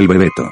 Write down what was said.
El Bebeto.